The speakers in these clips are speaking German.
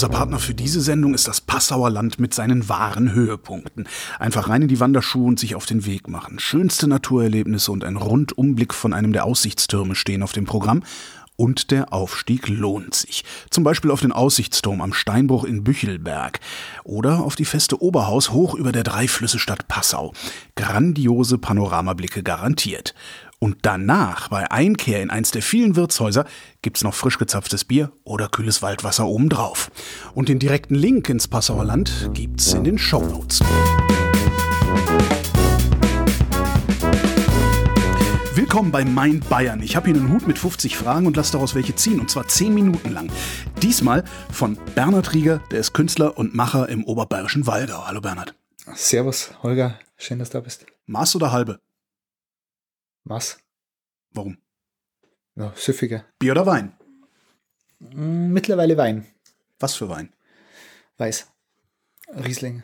Unser Partner für diese Sendung ist das Passauer Land mit seinen wahren Höhepunkten. Einfach rein in die Wanderschuhe und sich auf den Weg machen. Schönste Naturerlebnisse und ein Rundumblick von einem der Aussichtstürme stehen auf dem Programm. Und der Aufstieg lohnt sich. Zum Beispiel auf den Aussichtsturm am Steinbruch in Büchelberg oder auf die feste Oberhaus hoch über der Dreiflüsse-Stadt Passau. Grandiose Panoramablicke garantiert. Und danach, bei Einkehr in eins der vielen Wirtshäuser, gibt's noch frisch gezapftes Bier oder kühles Waldwasser obendrauf. Und den direkten Link ins Passauer Land gibt's in den Shownotes. Willkommen bei Mind Bayern. Ich habe hier einen Hut mit 50 Fragen und lasse daraus welche ziehen, und zwar 10 Minuten lang. Diesmal von Bernhard Rieger, der ist Künstler und Macher im oberbayerischen Waldau. Hallo Bernhard. Servus, Holger. Schön, dass du da bist. Maß oder halbe? Was? Warum? Ja, süffiger. Bier oder Wein? Mm, Mittlerweile Wein. Was für Wein? Weiß. Riesling.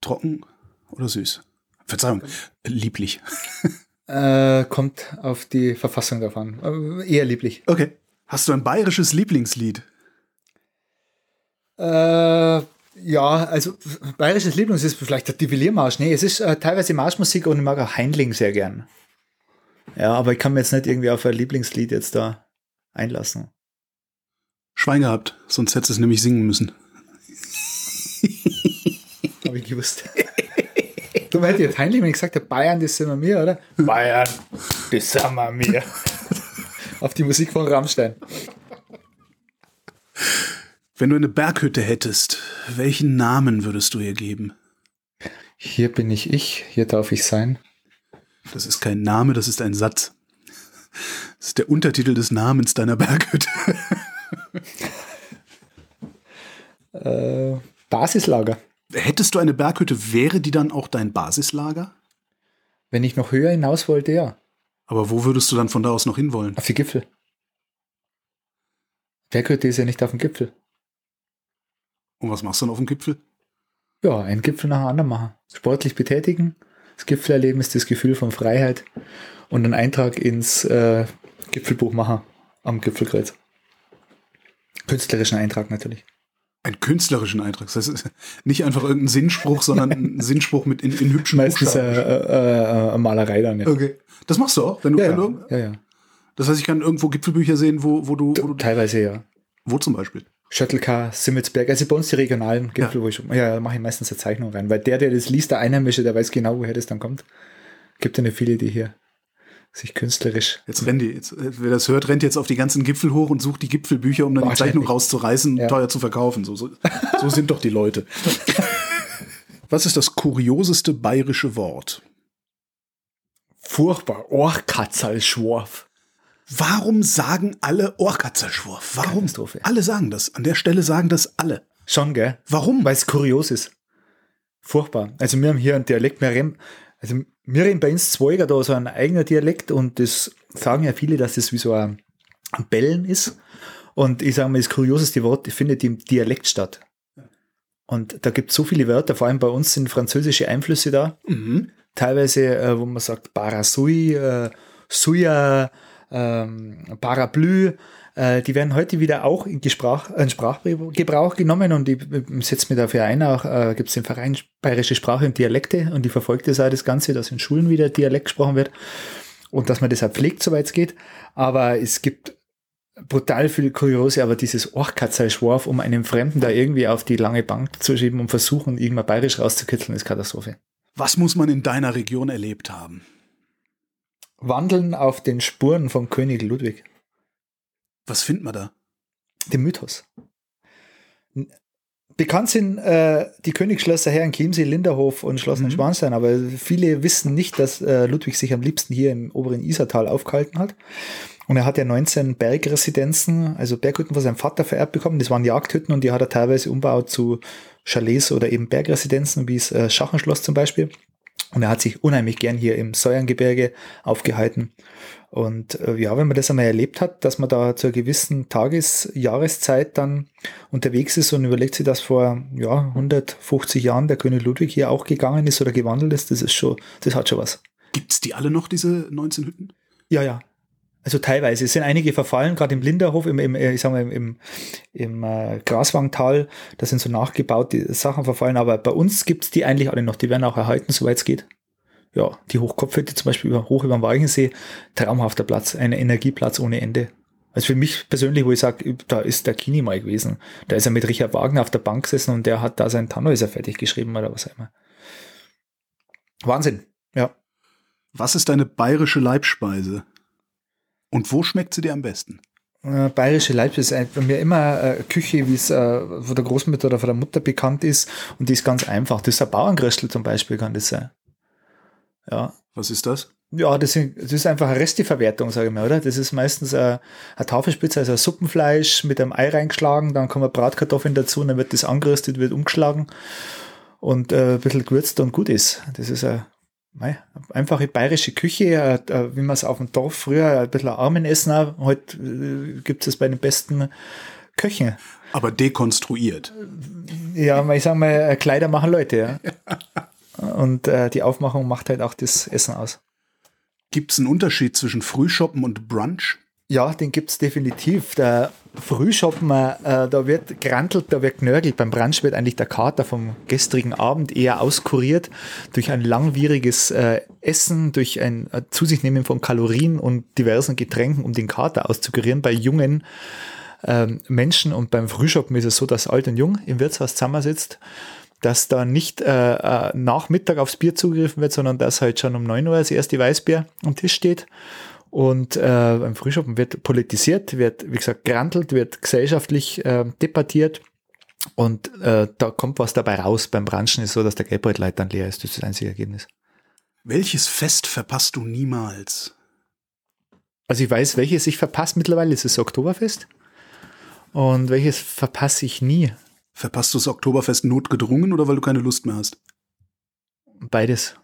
Trocken oder süß? Verzeihung, lieblich. Äh, kommt auf die Verfassung davon. Äh, eher lieblich. Okay. Hast du ein bayerisches Lieblingslied? Äh, ja, also bayerisches Lieblings ist vielleicht der Divilliermarsch. Nee, es ist äh, teilweise Marschmusik und ich mag auch Heindling sehr gern. Ja, aber ich kann mir jetzt nicht irgendwie auf ein Lieblingslied jetzt da einlassen. Schwein gehabt, sonst hättest du es nämlich singen müssen. Habe ich gewusst. Du hättest jetzt Heinrich, wenn ich gesagt habe, Bayern, das sind wir mir, oder? Bayern, das sind wir mir. Auf die Musik von Rammstein. Wenn du eine Berghütte hättest, welchen Namen würdest du ihr geben? Hier bin ich ich, hier darf ich sein. Das ist kein Name, das ist ein Satz. Das ist der Untertitel des Namens deiner Berghütte. Äh, Basislager. Hättest du eine Berghütte, wäre die dann auch dein Basislager? Wenn ich noch höher hinaus wollte, ja. Aber wo würdest du dann von da aus noch hinwollen? Auf die Gipfel. Berghütte ist ja nicht auf dem Gipfel. Und was machst du dann auf dem Gipfel? Ja, einen Gipfel nach dem anderen machen. Sportlich betätigen. Das Gipfelerleben ist das Gefühl von Freiheit. Und einen Eintrag ins äh, Gipfelbuch machen am Gipfelkreuz. Künstlerischen Eintrag natürlich. Einen künstlerischen Eintrag. Das heißt, nicht einfach irgendein Sinnspruch, sondern ein Sinnspruch mit in, in hübschen Meistens äh, Buchstaben. äh, äh, Malerei dann, ja. Okay. Das machst du auch, wenn du, Ja, ja, ja, ja. Das heißt, ich kann irgendwo Gipfelbücher sehen, wo, wo du, wo du Teilweise ja. wo zum Beispiel? Schöttelkar, Simmelsberg, also bei uns die regionalen Gipfel, wo ich, ja, da mache ich meistens eine Zeichnung rein, weil der, der das liest, der Einheimische, der weiß genau, woher das dann kommt. Gibt ja nicht viele, die hier sich künstlerisch. Jetzt rennt die, jetzt, wer das hört, rennt jetzt auf die ganzen Gipfel hoch und sucht die Gipfelbücher, um dann die. Zeichnung rauszureißen und Ja. teuer zu verkaufen. So, so, so sind doch die Leute. Was ist das kurioseste bayerische Wort? Furchtbar, Ohrkatzerlschworf. Warum sagen alle Ohrkatzerschwurf? Warum? Alle sagen das. An der Stelle sagen das alle. Schon, gell? Warum? Weil es kurios ist. Furchtbar. Also wir haben hier einen Dialekt, wir reden, also wir reden bei uns Zweiger da so ein eigener Dialekt und das sagen ja viele, dass das wie so ein, ein Bellen ist. Und ich sage mal, das kurioseste Wort findet im Dialekt statt. Und da gibt es so viele Wörter, vor allem bei uns sind französische Einflüsse da. Mhm. Teilweise, äh, wo man sagt Parasui, äh, Suya, ähm, Parapluie, äh, die werden heute wieder auch in, Gesprach, in Sprachgebrauch genommen und ich setze mich dafür ein, auch äh, gibt es den Verein Bayerische Sprache und Dialekte und die verfolgt das auch das Ganze, dass in Schulen wieder Dialekt gesprochen wird und dass man das auch pflegt, soweit es geht. Aber es gibt brutal viel Kuriose, aber dieses Orchkatzerschworf, um einem Fremden da irgendwie auf die lange Bank zu schieben und versuchen, irgendwann bayerisch rauszukitzeln, ist Katastrophe. Was muss man in deiner Region erlebt haben? Wandeln auf den Spuren von König Ludwig. Was findet man da? Dem Mythos. Bekannt sind äh, die Königsschlösser Herren Chiemsee, Linderhof und Schloss Mhm. Neuschwanstein, aber viele wissen nicht, dass äh, Ludwig sich am liebsten hier im oberen Isartal aufgehalten hat. Und er hat ja 19 Bergresidenzen, also Berghütten von seinem Vater vererbt bekommen. Das waren Jagdhütten und die hat er teilweise umbaut zu Chalets oder eben Bergresidenzen, wie das äh, Schachenschloss zum Beispiel. Und er hat sich unheimlich gern hier im Säuerngebirge aufgehalten. Und äh, ja, wenn man das einmal erlebt hat, dass man da zur gewissen Tages-, Jahreszeit dann unterwegs ist und überlegt sich, dass vor ja, 150 Jahren der König Ludwig hier auch gegangen ist oder gewandelt ist, das ist schon, das hat schon was. Gibt's die alle noch, diese 19 Hütten? Ja, ja. Also teilweise. Es sind einige verfallen, gerade im Linderhof, im, im, äh, ich sag mal, im, im, im äh, Graswangtal, da sind so nachgebaute Sachen verfallen, aber bei uns gibt's die eigentlich alle noch, die werden auch erhalten, soweit es geht. Ja, die Hochkopfhütte zum Beispiel über, hoch über dem Weichensee, traumhafter Platz, ein Energieplatz ohne Ende. Also für mich persönlich, wo ich sage, da ist der Kini mal gewesen. Da ist er mit Richard Wagner auf der Bank gesessen und der hat da sein Tannhäuser fertig geschrieben oder was auch immer. Wahnsinn, ja. Was ist deine bayerische Leibspeise? Und wo schmeckt sie dir am besten? Äh, bayerische Leibspeise ist bei mir immer äh, Küche, wie es äh, von der Großmutter oder von der Mutter bekannt ist. Und die ist ganz einfach. Das ist ein Bauerngröstel zum Beispiel, kann das sein. Ja. Was ist das? Ja, das, sind, das ist einfach eine Resteverwertung, sage ich mal, oder? Das ist meistens eine, eine Tafelspitze, also ein Suppenfleisch mit einem Ei reingeschlagen, dann kommen Bratkartoffeln dazu und dann wird das angeröstet, wird umgeschlagen und äh, ein bisschen gewürzt und gut ist. Das ist mei, einfache bayerische Küche, äh, äh, wie man es auf dem Dorf früher, ein bisschen Armenessen, heute äh, gibt es bei den besten Köchen. Aber dekonstruiert. Ja, ich sag mal, Kleider machen Leute, ja. Und äh, die Aufmachung macht halt auch das Essen aus. Gibt es einen Unterschied zwischen Frühshoppen und Brunch? Ja, den gibt es definitiv. Der Frühshoppen, äh, da wird gerantelt, da wird knörgelt. Beim Brunch wird eigentlich der Kater vom gestrigen Abend eher auskuriert durch ein langwieriges äh, Essen, durch ein äh, zu sich nehmen von Kalorien und diversen Getränken, um den Kater auszukurieren. Bei jungen ähm, Menschen und beim Frühshoppen ist es so, dass alt und jung im Wirtshaus zusammensitzt dass da nicht äh, äh, nach Mittag aufs Bier zugegriffen wird, sondern dass halt schon um 9 Uhr das erste Weißbier am Tisch steht. Und äh, beim Frühschoppen wird politisiert, wird, wie gesagt, gerantelt, wird gesellschaftlich äh, debattiert. Und äh, da kommt was dabei raus. Beim Branchen ist so, dass der Geldbeutel dann leer ist. Das ist das einzige Ergebnis. Welches Fest verpasst du niemals? Also ich weiß, welches ich verpasse mittlerweile, ist das Oktoberfest. Und welches verpasse ich nie? Verpasst du das Oktoberfest notgedrungen oder weil du keine Lust mehr hast? Beides.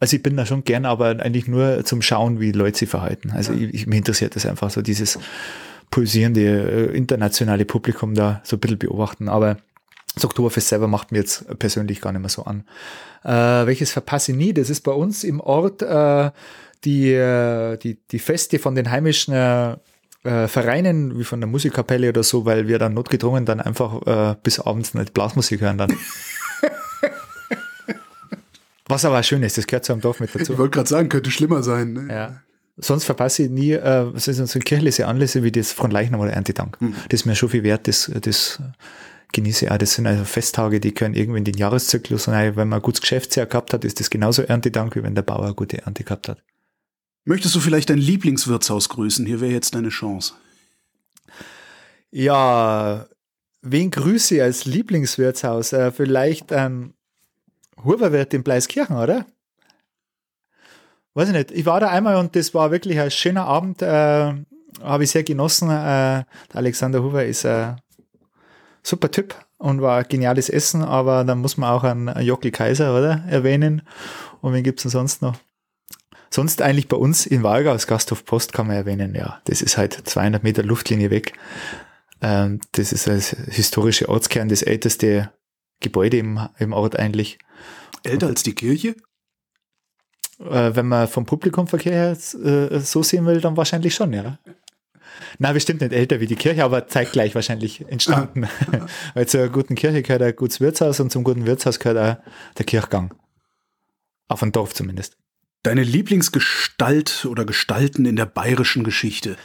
Also ich bin da schon gern, aber eigentlich nur zum Schauen, wie Leute sich verhalten. Also ja. ich, ich, mich interessiert das einfach so, dieses pulsierende äh, internationale Publikum da so ein bisschen beobachten. Aber das Oktoberfest selber macht mir jetzt persönlich gar nicht mehr so an. Äh, welches verpasse ich nie? Das ist bei uns im Ort äh, die, äh, die, die Feste von den heimischen äh, äh, Vereinen, wie von der Musikkapelle oder so, weil wir dann notgedrungen dann einfach bis abends nicht Blasmusik hören dann. Was aber schön ist, das gehört zu einem Dorf mit dazu. Ich wollte gerade sagen, könnte schlimmer sein. Ne? Ja. Sonst verpasse ich nie, äh, was sind so kirchliche Anlässe wie das von Leichnam oder Erntedank. Hm. Das ist mir schon viel wert, das, das genieße ich auch. Das sind also Festtage, die können irgendwie in den Jahreszyklus rein. Wenn man ein gutes Geschäftsjahr gehabt hat, ist das genauso Erntedank, wie wenn der Bauer eine gute Ernte gehabt hat. Möchtest du vielleicht dein Lieblingswirtshaus grüßen? Hier wäre jetzt deine Chance. Ja, wen grüße ich als Lieblingswirtshaus? Äh, vielleicht ein Huberwirt in Bleiskirchen, oder? Weiß ich nicht. Ich war da einmal und das war wirklich ein schöner Abend. Äh, Habe ich sehr genossen. Äh, der Alexander Huber ist ein super Typ und war ein geniales Essen, aber dann muss man auch einen Jockel Kaiser, oder? Erwähnen. Und wen gibt es denn sonst noch? Sonst eigentlich bei uns in Walgau, als Gasthof Post kann man erwähnen, ja, das ist halt 200 Meter Luftlinie weg. Ähm, das ist als historische Ortskern das älteste Gebäude im, im Ort eigentlich. Älter als die Kirche? Äh, wenn man vom Publikumverkehr her äh, so sehen will, dann wahrscheinlich schon, ja. Na, bestimmt nicht älter wie die Kirche, aber zeitgleich wahrscheinlich entstanden. Weil zur guten Kirche gehört ein gutes Wirtshaus und zum guten Wirtshaus gehört auch der Kirchgang. Auf ein Dorf zumindest. Deine Lieblingsgestalt oder Gestalten in der bayerischen Geschichte?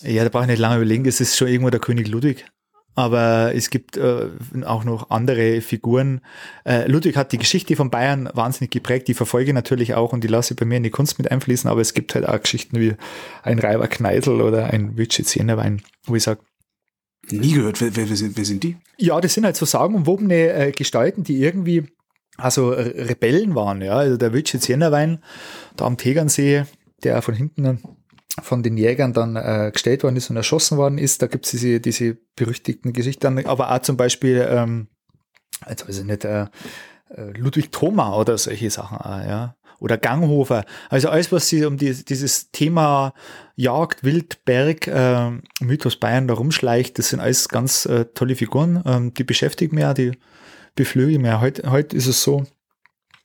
Ja, da brauche ich nicht lange überlegen. Es ist schon irgendwo der König Ludwig. Aber es gibt äh, auch noch andere Figuren. Äh, Ludwig hat die Geschichte von Bayern wahnsinnig geprägt. Die verfolge ich natürlich auch und die lasse ich bei mir in die Kunst mit einfließen. Aber es gibt halt auch Geschichten wie ein Reiber Kneisel oder ein Witschitz Jennerwein, wo ich sage, Nie gehört. Wer, wer, wer, sind, wer sind die? Ja, das sind halt so sagenumwobene äh, Gestalten, die irgendwie also Rebellen waren, ja. Also der Witschitz Jennerwein da am Tegernsee, der von hinten von den Jägern dann äh, gestellt worden ist und erschossen worden ist. Da gibt es diese, diese berüchtigten Geschichten, aber auch zum Beispiel, ähm, jetzt weiß ich nicht, äh, äh Ludwig Thoma oder solche Sachen, auch, ja. Oder Ganghofer. Also alles, was sie um die, dieses Thema Jagd, Wild, Berg, äh, Mythos Bayern da rumschleicht, das sind alles ganz äh, tolle Figuren. Ähm, die beschäftigen mich auch, die beflügel mehr. Heute, heute ist es so,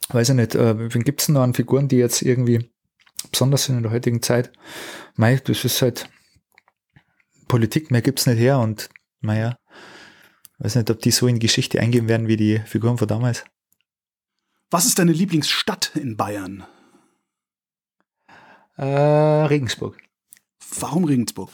weiß ich nicht, äh, wen gibt es noch an Figuren, die jetzt irgendwie besonders in der heutigen Zeit. Mei, das ist halt Politik, mehr gibt's nicht her und naja, weiß nicht, ob die so in die Geschichte eingehen werden wie die Figuren von damals. Was ist deine Lieblingsstadt in Bayern? Äh, Regensburg. Warum Regensburg?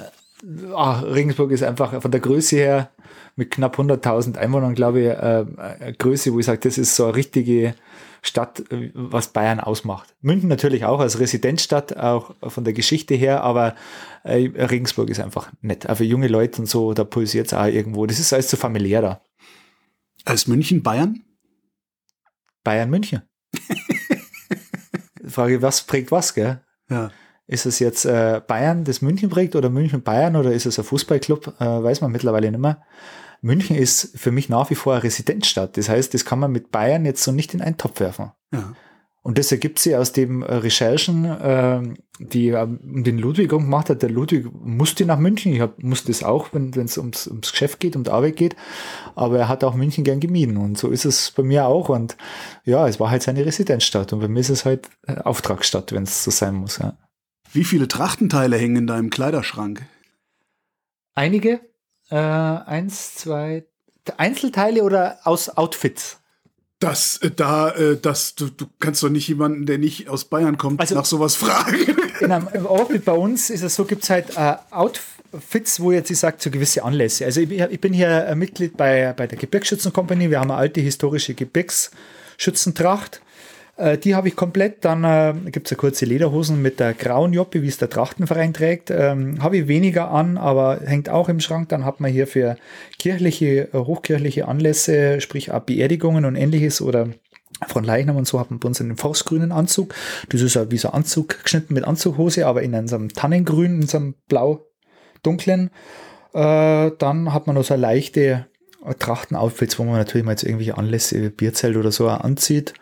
Ach, Regensburg ist einfach von der Größe her mit knapp 100.000 Einwohnern, glaube ich, äh, eine Größe, wo ich sage, das ist so eine richtige Stadt, äh, was Bayern ausmacht. München natürlich auch als Residenzstadt, auch von der Geschichte her, aber äh, Regensburg ist einfach nett. Auch für junge Leute und so, da pulsiert es auch irgendwo. Das ist alles so familiär da. Als München Bayern? Bayern München. Frage, was prägt was, gell? Ja. Ist es jetzt äh, Bayern, das München prägt oder München Bayern oder ist es ein Fußballclub? Äh, weiß man mittlerweile nicht mehr. München ist für mich nach wie vor eine Residenzstadt. Das heißt, das kann man mit Bayern jetzt so nicht in einen Topf werfen. Ja. Und das ergibt sich aus den äh, Recherchen, äh, die äh, den Ludwig gemacht hat. Der Ludwig musste nach München. Ich hab, musste es auch, wenn es ums, ums Geschäft geht, um die Arbeit geht. Aber er hat auch München gern gemieden. Und so ist es bei mir auch. Und ja, es war halt seine Residenzstadt. Und bei mir ist es halt Auftragsstadt, wenn es so sein muss. Ja. Wie viele Trachtenteile hängen in deinem Kleiderschrank? Einige. Äh, eins, zwei, Einzelteile oder aus Outfits? Das, äh, da, äh, das, du, du kannst doch nicht jemanden, der nicht aus Bayern kommt, also, nach sowas fragen. In einem Outfit bei uns ist es so, gibt es halt äh, Outfits, wo jetzt ich sage, zu gewisse Anlässe. Also ich, ich bin hier äh, Mitglied bei, bei der Gebirgsschützenkompanie. Wir haben eine alte historische Gebirgsschützentracht. Äh, die habe ich komplett. Dann äh, gibt es eine kurze Lederhosen mit der grauen Joppe, wie es der Trachtenverein trägt. Ähm, habe ich weniger an, aber hängt auch im Schrank. Dann hat man hier für kirchliche, äh, hochkirchliche Anlässe, sprich auch Beerdigungen und ähnliches oder von Leichnam und so hat man bei uns einen forstgrünen Anzug. Das ist ja wie so ein Anzug geschnitten mit Anzughose, aber in einem Tannengrün, in einem blau dunklen. Äh, dann hat man noch so leichte Trachtenoutfits, wo man natürlich mal jetzt irgendwelche Anlässe, Bierzelt oder so anzieht.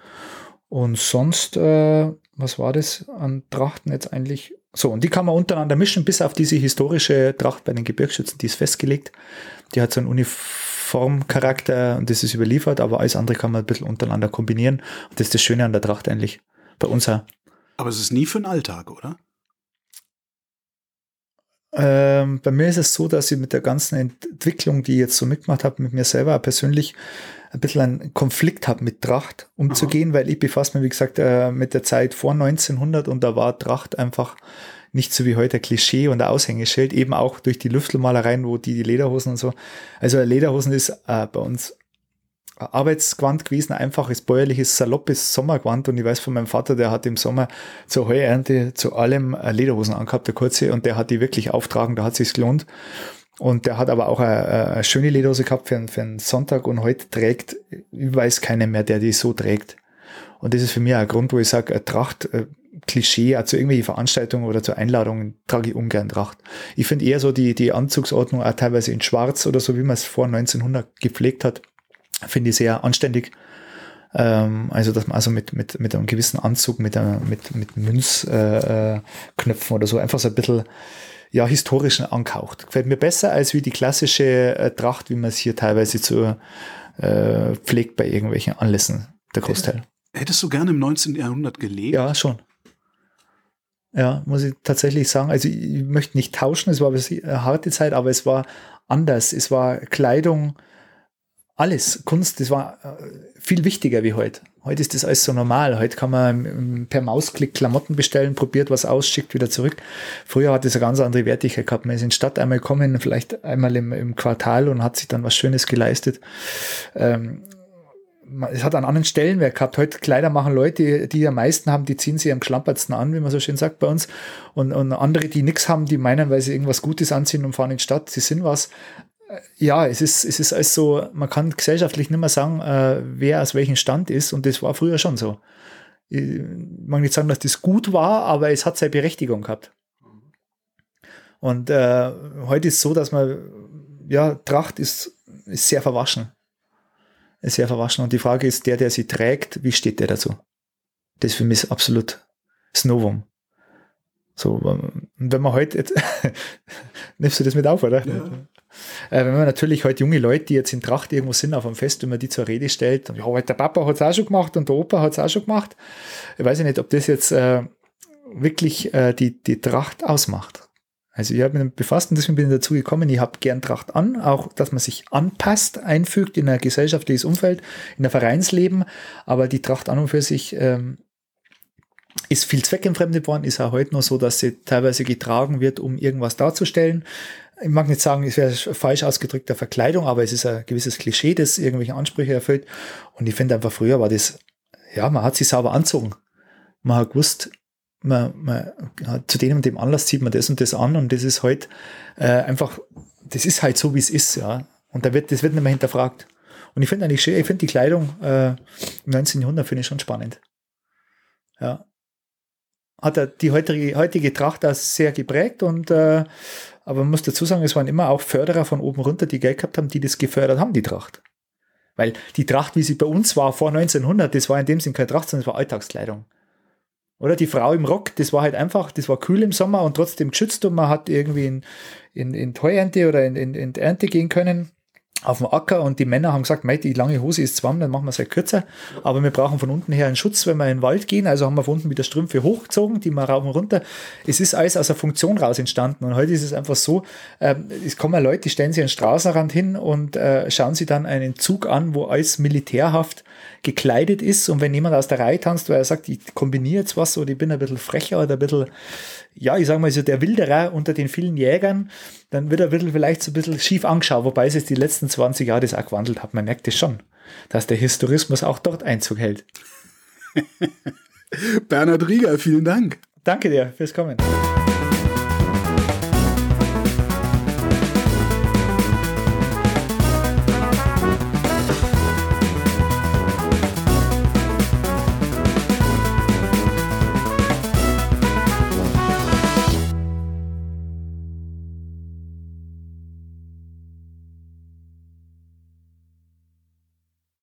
Und sonst, äh, was war das an Trachten jetzt eigentlich? So, und die kann man untereinander mischen, bis auf diese historische Tracht bei den Gebirgsschützen, die ist festgelegt. Die hat so einen Uniformcharakter und das ist überliefert, aber alles andere kann man ein bisschen untereinander kombinieren. Und das ist das Schöne an der Tracht eigentlich. Bei uns auch. Aber es ist nie für den Alltag, oder? Ähm, bei mir ist es so, dass ich mit der ganzen Entwicklung, die ich jetzt so mitgemacht habe, mit mir selber persönlich ein bisschen einen Konflikt habe, mit Tracht umzugehen, Aha. weil ich befasse mich, wie gesagt, äh, mit der Zeit vor 1900 und da war Tracht einfach nicht so wie heute Klischee und Aushängeschild, eben auch durch die Lüftelmalereien, wo die, die Lederhosen und so. Also Lederhosen ist äh, bei uns Arbeitsgewand gewesen, einfaches, bäuerliches, saloppes Sommergewand. Und ich weiß von meinem Vater, der hat im Sommer zur Heuernte zu allem äh, Lederhosen angehabt, der kurze, und der hat die wirklich auftragen, da hat sich's gelohnt. Und der hat aber auch eine, eine schöne Lederhose gehabt für, für einen Sonntag und heute trägt, ich weiß keiner mehr, der die so trägt. Und das ist für mich ein Grund, wo ich sage, Tracht, äh, Klischee, also irgendwelche Veranstaltungen oder zu Einladungen trage ich ungern Tracht. Ich finde eher so die, die Anzugsordnung auch teilweise in Schwarz oder so, wie man es vor 1900 gepflegt hat, finde ich sehr anständig. Ähm, also, dass man also mit, mit, mit einem gewissen Anzug, mit, einer, mit, mit Münzknöpfen äh, oder so einfach so ein bisschen ja, historischen ankaucht. Gefällt mir besser als wie die klassische äh, Tracht, wie man es hier teilweise zu äh, pflegt bei irgendwelchen Anlässen, der Großteil. Hättest du gerne im 19. Jahrhundert gelebt? Ja, schon. Ja, muss ich tatsächlich sagen. Also ich möchte nicht tauschen, es war eine harte Zeit, aber es war anders. Es war Kleidung, alles, Kunst, das war äh, viel wichtiger wie heute. Heute ist das alles so normal. Heute kann man per Mausklick Klamotten bestellen, probiert was aus, schickt wieder zurück. Früher hat das eine ganz andere Wertigkeit gehabt. Man ist in die Stadt einmal gekommen, vielleicht einmal im, im Quartal und hat sich dann was Schönes geleistet. Ähm, es hat an anderen Stellenwert gehabt. Heute Kleider machen Leute, die am meisten haben, die ziehen sie am geschlampertsten an, wie man so schön sagt bei uns. Und, und andere, die nichts haben, die meinen, weil sie irgendwas Gutes anziehen und fahren in die Stadt, sie sind was ja, es ist, es ist alles so, man kann gesellschaftlich nicht mehr sagen, äh, wer aus welchem Stand ist und das war früher schon so. Ich mag nicht sagen, dass das gut war, aber es hat seine Berechtigung gehabt. Und äh, heute ist es so, dass man, ja, Tracht ist, ist sehr verwaschen. Ist sehr verwaschen. Und die Frage ist, der, der sie trägt, wie steht der dazu? Das für mich absolut das Novum. So, wenn man heute jetzt, nimmst du das mit auf, oder? Ja. Äh, wenn man natürlich heute junge Leute, die jetzt in Tracht irgendwo sind auf einem Fest, wenn man die zur Rede stellt, und ja, der Papa hat es auch schon gemacht und der Opa hat es auch schon gemacht. Ich weiß nicht, ob das jetzt äh, wirklich äh, die, die Tracht ausmacht. Also ich habe mich befasst und deswegen bin ich dazu gekommen, ich habe gern Tracht an, auch dass man sich anpasst, einfügt in ein gesellschaftliches Umfeld, in ein Vereinsleben, aber die Tracht an und für sich ähm, ist viel zweckentfremdet worden, ist auch heute noch so, dass sie teilweise getragen wird, um irgendwas darzustellen. Ich mag nicht sagen, es wäre falsch ausgedrückter Verkleidung, aber es ist ein gewisses Klischee, das irgendwelche Ansprüche erfüllt. Und ich finde einfach, früher war das, ja, man hat sich sauber anzogen. Man hat gewusst, man, man, zu dem und dem Anlass zieht man das und das an und das ist halt äh, einfach, das ist halt so, wie es ist, ja. Und da wird, das wird nicht mehr hinterfragt. Und ich finde eigentlich schön, ich finde die Kleidung äh, im 19. Jahrhundert finde ich schon spannend. Ja. Hat er die heutige, heutige Tracht auch sehr geprägt und äh, aber man muss dazu sagen, es waren immer auch Förderer von oben runter, die Geld gehabt haben, die das gefördert haben, die Tracht. Weil die Tracht, wie sie bei uns war vor 1900, das war in dem Sinn keine Tracht, sondern es war Alltagskleidung. Oder die Frau im Rock, das war halt einfach, das war kühl im Sommer und trotzdem geschützt und man hat irgendwie in, in, in Heuernte oder in, in, in Ernte gehen können auf dem Acker und die Männer haben gesagt, die lange Hose ist warm, dann machen wir es halt kürzer. Aber wir brauchen von unten her einen Schutz, wenn wir in den Wald gehen. Also haben wir von unten wieder Strümpfe hochgezogen, die wir rauf und runter. Es ist alles aus der Funktion raus entstanden. Und heute ist es einfach so, äh, es kommen Leute, die stellen sich an den Straßenrand hin und äh, schauen sich dann einen Zug an, wo alles militärhaft gekleidet ist. Und wenn jemand aus der Reihe tanzt, weil er sagt, ich kombiniere jetzt was oder ich bin ein bisschen frecher oder ein bisschen ja, ich sage mal so, der Wilderer unter den vielen Jägern, dann wird er vielleicht so ein bisschen schief angeschaut, wobei es jetzt die letzten 20 Jahre das auch gewandelt hat. Man merkt es schon, dass der Historismus auch dort Einzug hält. Bernhard Rieger, vielen Dank. Danke dir fürs Kommen.